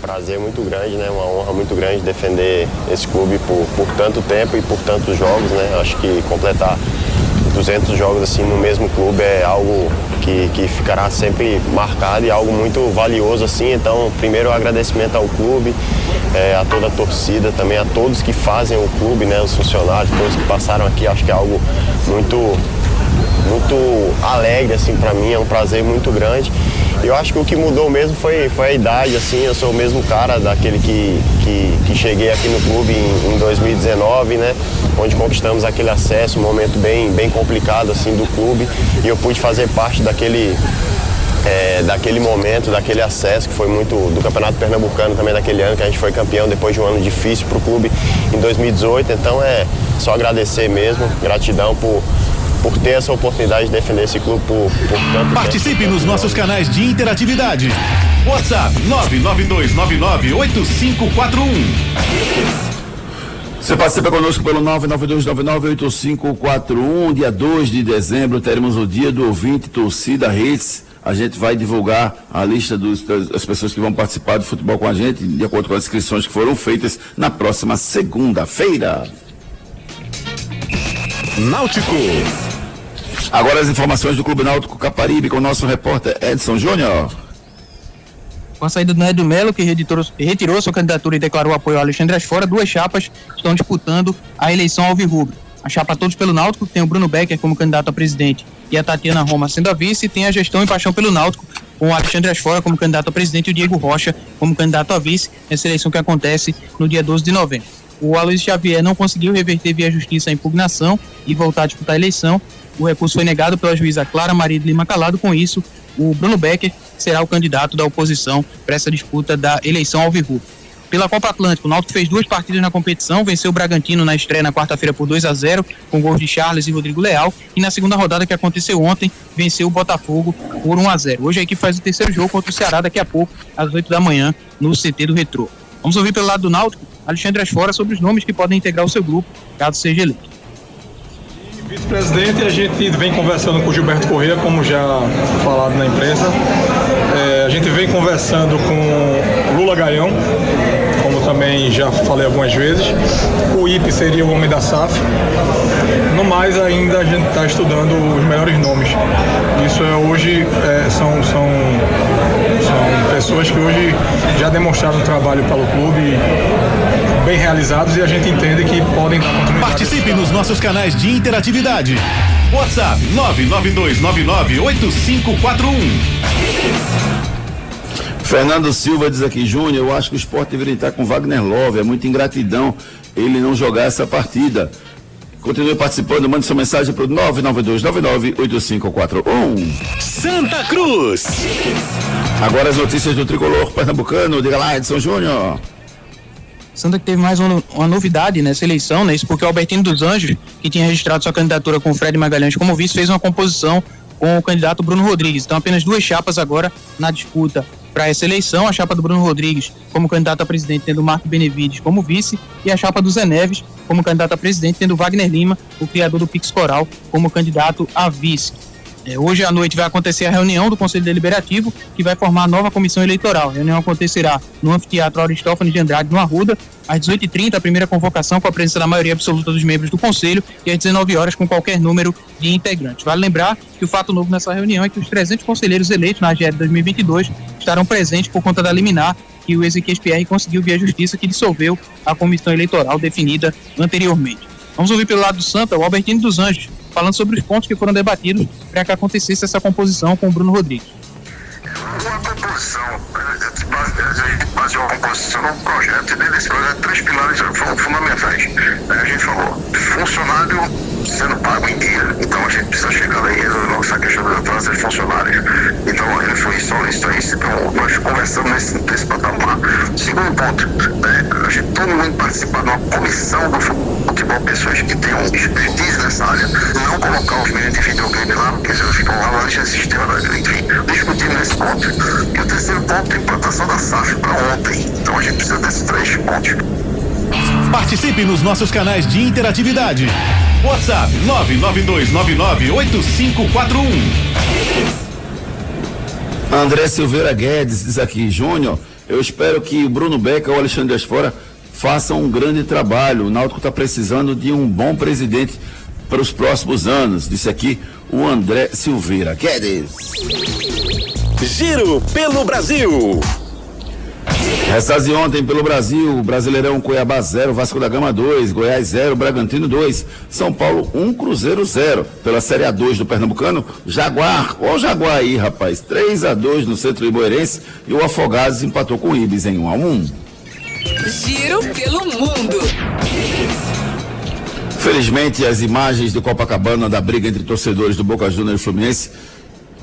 Prazer muito grande, né? Uma honra muito grande defender esse clube por, por tanto tempo e por tantos jogos, né? Acho que completar 200 jogos assim no mesmo clube é algo que, que ficará sempre marcado e algo muito valioso assim. Então, primeiro agradecimento ao clube, eh, a toda a torcida, também a todos que fazem o clube, né? Os funcionários, todos que passaram aqui. Acho que é algo muito muito alegre assim para mim, é um prazer muito grande. Eu acho que o que mudou mesmo foi, foi a idade, assim, eu sou o mesmo cara daquele que, que, que cheguei aqui no clube em, em 2019, né? Onde conquistamos aquele acesso, um momento bem, bem complicado assim do clube e eu pude fazer parte daquele é, daquele momento, daquele acesso que foi muito do Campeonato Pernambucano também daquele ano que a gente foi campeão depois de um ano difícil para o clube em 2018. Então é só agradecer mesmo, gratidão por por ter essa oportunidade de defender esse clube por, por tanto Participe nos nossos canais de interatividade. WhatsApp 992998541. Você participa conosco pelo 992998541. Dia 2 de dezembro teremos o dia do ouvinte torcida Hits. A gente vai divulgar a lista dos- das, das pessoas que vão participar do futebol com a gente, de acordo com as inscrições que foram feitas na próxima segunda-feira. Náutico. Agora as informações do Clube Náutico Caparibe com o nosso repórter Edson Júnior. Com a saída do Nédio Melo, que retirou, retirou sua candidatura e declarou apoio a Alexandre Asfora, duas chapas estão disputando a eleição alvirrubra. A chapa Todos pelo Náutico, tem o Bruno Becker como candidato a presidente e a Tatiana Roma sendo a vice, e tem a gestão e paixão pelo Náutico, com o Alexandre Asfora como candidato a presidente e o Diego Rocha como candidato a vice, nessa eleição que acontece no dia 12 de novembro. O Aloysio Xavier não conseguiu reverter via justiça a impugnação e voltar a disputar a eleição. O recurso foi negado pela juíza Clara Maria de Lima Calado. Com isso, o Bruno Becker será o candidato da oposição para essa disputa da eleição ao Viru. Pela Copa Atlântico, o Náutico fez duas partidas na competição, venceu o Bragantino na estreia na quarta-feira por 2 a 0 com gols de Charles e Rodrigo Leal, e na segunda rodada que aconteceu ontem, venceu o Botafogo por 1 a 0 Hoje a equipe faz o terceiro jogo contra o Ceará daqui a pouco, às 8 da manhã, no CT do Retrô. Vamos ouvir pelo lado do Náutico, Alexandre Asfora, sobre os nomes que podem integrar o seu grupo, caso seja eleito. Vice-presidente, a gente vem conversando com o Gilberto Corrêa, como já falado na imprensa. É, a gente vem conversando com Lula Gaião, também já falei algumas vezes. O IP seria o homem da SAF. No mais, ainda a gente está estudando os melhores nomes. Isso é hoje é, são, são, são pessoas que hoje já demonstraram trabalho pelo clube bem realizados e a gente entende que podem dar. Participe nos nossos canais de interatividade. WhatsApp 992998541. Fernando Silva diz aqui, Júnior, eu acho que o esporte deveria estar com Wagner Love. É muita ingratidão ele não jogar essa partida. Continue participando, mande sua mensagem para o 992998541. Santa Cruz. Agora as notícias do tricolor pernambucano. Diga lá, Edson Júnior. Santa que teve mais uma, uma, novidade nessa eleição, né? Isso porque o Albertino dos Anjos, que tinha registrado sua candidatura com o Fred Magalhães como vice, fez uma composição com o candidato Bruno Rodrigues. Então, apenas duas chapas agora na disputa para essa eleição, a chapa do Bruno Rodrigues como candidato a presidente, tendo Marco Benevides como vice, e a chapa do Zé Neves como candidato a presidente, tendo Wagner Lima, o criador do Pix Coral, como candidato a vice. É, hoje à noite vai acontecer a reunião do Conselho Deliberativo, que vai formar a nova comissão eleitoral. A reunião acontecerá no Anfiteatro Aristófanes de Andrade, no Arruda, às 18h30, a primeira convocação com a presença da maioria absoluta dos membros do Conselho, e às 19 horas com qualquer número de integrantes. Vale lembrar que o fato novo nessa reunião é que os 300 conselheiros eleitos na AGE 2022 estarão presentes por conta da liminar que o Ezequiel PR conseguiu via justiça que dissolveu a comissão eleitoral definida anteriormente. Vamos ouvir pelo lado do Santa o Albertino dos Anjos, falando sobre os pontos que foram debatidos para que acontecesse essa composição com o Bruno Rodrigues. Uma composição, a gente baseou a composição num projeto, e dentro desse projeto, três pilares foram fundamentais. A gente falou, funcionário sendo pago em dia, então a gente precisa chegar aí resolver essa questão da atraso de funcionários. Então ele foi solicitar isso, então nós conversamos nesse, nesse patamar. Segundo ponto, né, a gente todo mundo participar de uma comissão do futebol, pessoas que tenham expertise nessa área, não colocar os meninos de videogame lá, porque eles ficam lá, lá sistema, enfim, discutindo nesse ponto. E o terceiro ponto, a implantação da SAF para ontem. Então a gente precisa desses três pontos. Participe nos nossos canais de interatividade. WhatsApp 992998541. André Silveira Guedes diz aqui, Júnior, eu espero que o Bruno Beca ou o Alexandre Aspora façam um grande trabalho. O Náutico está precisando de um bom presidente para os próximos anos. Disse aqui o André Silveira Guedes. Giro pelo Brasil. Restas de ontem pelo Brasil, Brasileirão Cuiabá 0, Vasco da Gama 2, Goiás 0, Bragantino 2, São Paulo 1, um, Cruzeiro 0. Pela Série A2 do Pernambucano, Jaguar, ô Jaguar aí, rapaz, 3 a 2 no Centro Iboerense e o Afogados empatou com o Ibis em 1 a 1. Giro pelo mundo. Felizmente, as imagens de Copacabana da briga entre torcedores do Boca Juniors e Fluminense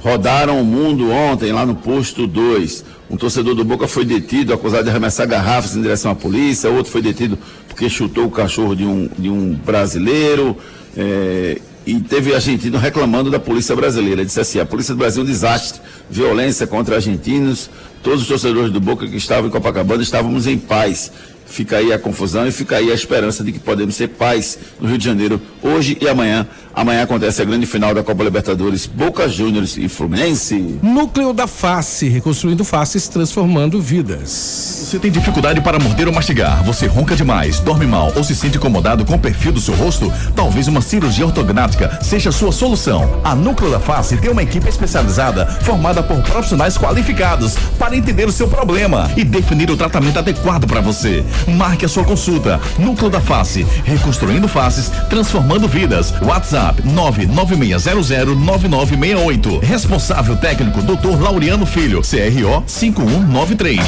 rodaram o mundo ontem lá no posto 2. Um torcedor do Boca foi detido, acusado de arremessar garrafas em direção à polícia, outro foi detido porque chutou o cachorro de um, de um brasileiro. É, e teve argentino reclamando da polícia brasileira. Ele disse assim: a polícia do Brasil é um desastre, violência contra argentinos. Todos os torcedores do Boca que estavam em Copacabana estávamos em paz. Fica aí a confusão e fica aí a esperança de que podemos ser paz no Rio de Janeiro hoje e amanhã. Amanhã acontece a grande final da Copa Libertadores, Boca Juniors e Fluminense. Núcleo da Face, reconstruindo faces, transformando vidas. Você tem dificuldade para morder ou mastigar? Você ronca demais, dorme mal ou se sente incomodado com o perfil do seu rosto? Talvez uma cirurgia ortognática seja a sua solução. A Núcleo da Face tem uma equipe especializada formada por profissionais qualificados para entender o seu problema e definir o tratamento adequado para você. Marque a sua consulta. Núcleo da Face, reconstruindo faces, transformando vidas. WhatsApp 996009968. Responsável técnico Dr. Laureano Filho, CRO 5193.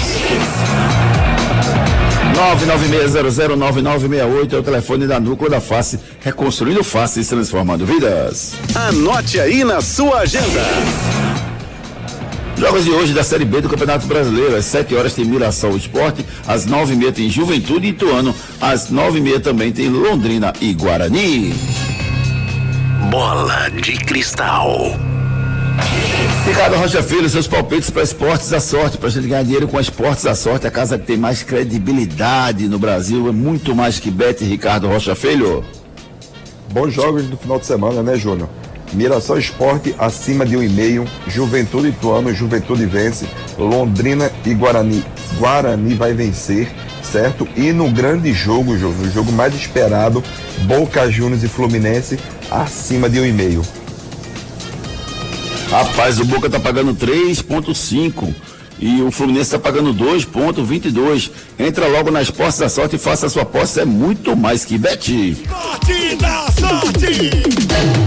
996009968 é o telefone da Núcleo da Face, reconstruindo faces, transformando vidas. Anote aí na sua agenda. Jogos de hoje da Série B do Campeonato Brasileiro. Às 7 horas tem Mirassol Esporte, às 9 e meia tem Juventude e Ituano, às 9 e meia também tem Londrina e Guarani. Bola de cristal. Ricardo Rocha Filho, seus palpites para Esportes da Sorte, para a gente ganhar dinheiro com Esportes da Sorte, a casa que tem mais credibilidade no Brasil, é muito mais que Bet Ricardo Rocha Filho. Bons jogos do final de semana, né, Júnior? Mirassol Esporte acima de um e meio, Juventude Ituano, Juventude vence, Londrina e Guarani, Guarani vai vencer, certo? E no grande jogo, Júnior, o jogo mais esperado, Boca Juniors e Fluminense acima de um e meio. Rapaz, o Boca tá pagando 3,5 e o Fluminense tá pagando 2,22. Entra logo nas posses da sorte e faça a sua posse, é muito mais que bet. Sorte da sorte!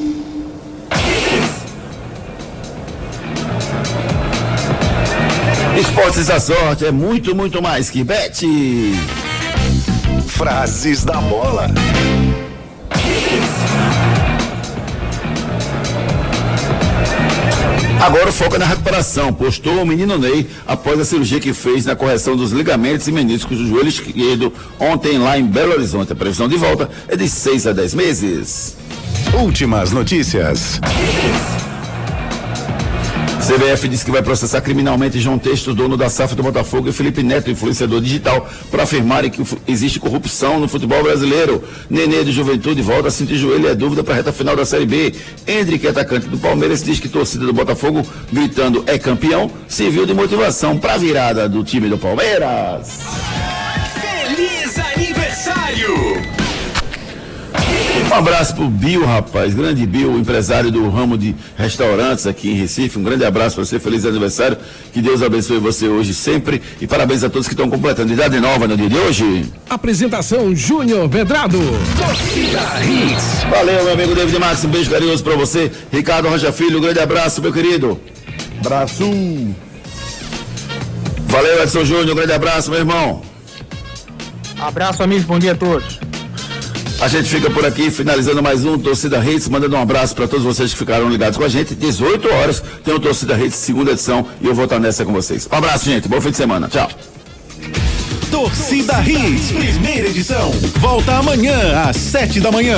Esportes da sorte é muito, muito mais que bet. Frases da bola. Agora o foco é na recuperação. Postou o menino Ney após a cirurgia que fez na correção dos ligamentos e meniscos do joelho esquerdo ontem lá em Belo Horizonte. A previsão de volta é de 6 a 10 meses. Últimas notícias. CBF disse que vai processar criminalmente João Texto, dono da SAF do Botafogo, e Felipe Neto, influenciador digital, por afirmarem que existe corrupção no futebol brasileiro. Nenê de Juventude volta a sentir joelho e é dúvida para a reta final da Série B. Hendrick, atacante do Palmeiras, diz que torcida do Botafogo, gritando é campeão, serviu de motivação para a virada do time do Palmeiras. Um abraço pro Bill, rapaz. Grande Bill, empresário do ramo de restaurantes aqui em Recife. Um grande abraço para você. Feliz aniversário. Que Deus abençoe você hoje sempre. E parabéns a todos que estão completando idade nova no dia de hoje. Apresentação Júnior Medrado. Valeu, meu amigo David Max. Um beijo carinhoso para você. Ricardo Rocha Filho, um grande abraço, meu querido. Abraço. Valeu, Edson Júnior. Um grande abraço, meu irmão. Abraço, amigos. Bom dia a todos. A gente fica por aqui finalizando mais um Torcida Hits, mandando um abraço para todos vocês que ficaram ligados com a gente. 18 horas tem o Torcida Hits segunda edição e eu vou estar nessa com vocês. Um abraço, gente. Bom fim de semana. Tchau. Torcida Hits, primeira edição. Volta amanhã às sete da manhã.